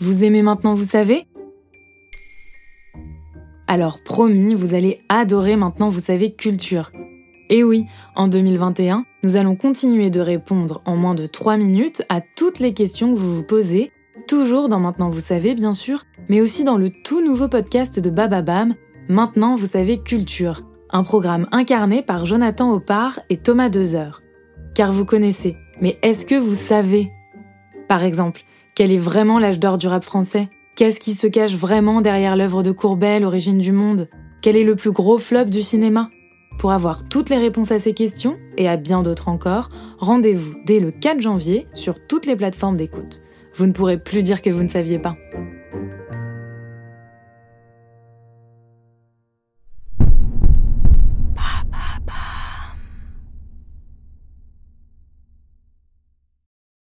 Vous aimez maintenant, vous savez? Alors promis, vous allez adorer maintenant, vous savez, culture. Et oui, en 2021, nous allons continuer de répondre en moins de 3 minutes à toutes les questions que vous vous posez, toujours dans Maintenant vous savez bien sûr, mais aussi dans le tout nouveau podcast de Bababam, Maintenant vous savez culture, un programme incarné par Jonathan Oppard et Thomas Dezer. Car vous connaissez, mais est-ce que vous savez? Par exemple, quel est vraiment l'âge d'or du rap français? Qu'est-ce qui se cache vraiment derrière l'œuvre de Courbet, l'origine du monde? Quel est le plus gros flop du cinéma? Pour avoir toutes les réponses à ces questions, et à bien d'autres encore, rendez-vous dès le 4 janvier sur toutes les plateformes d'écoute. Vous ne pourrez plus dire que vous ne saviez pas.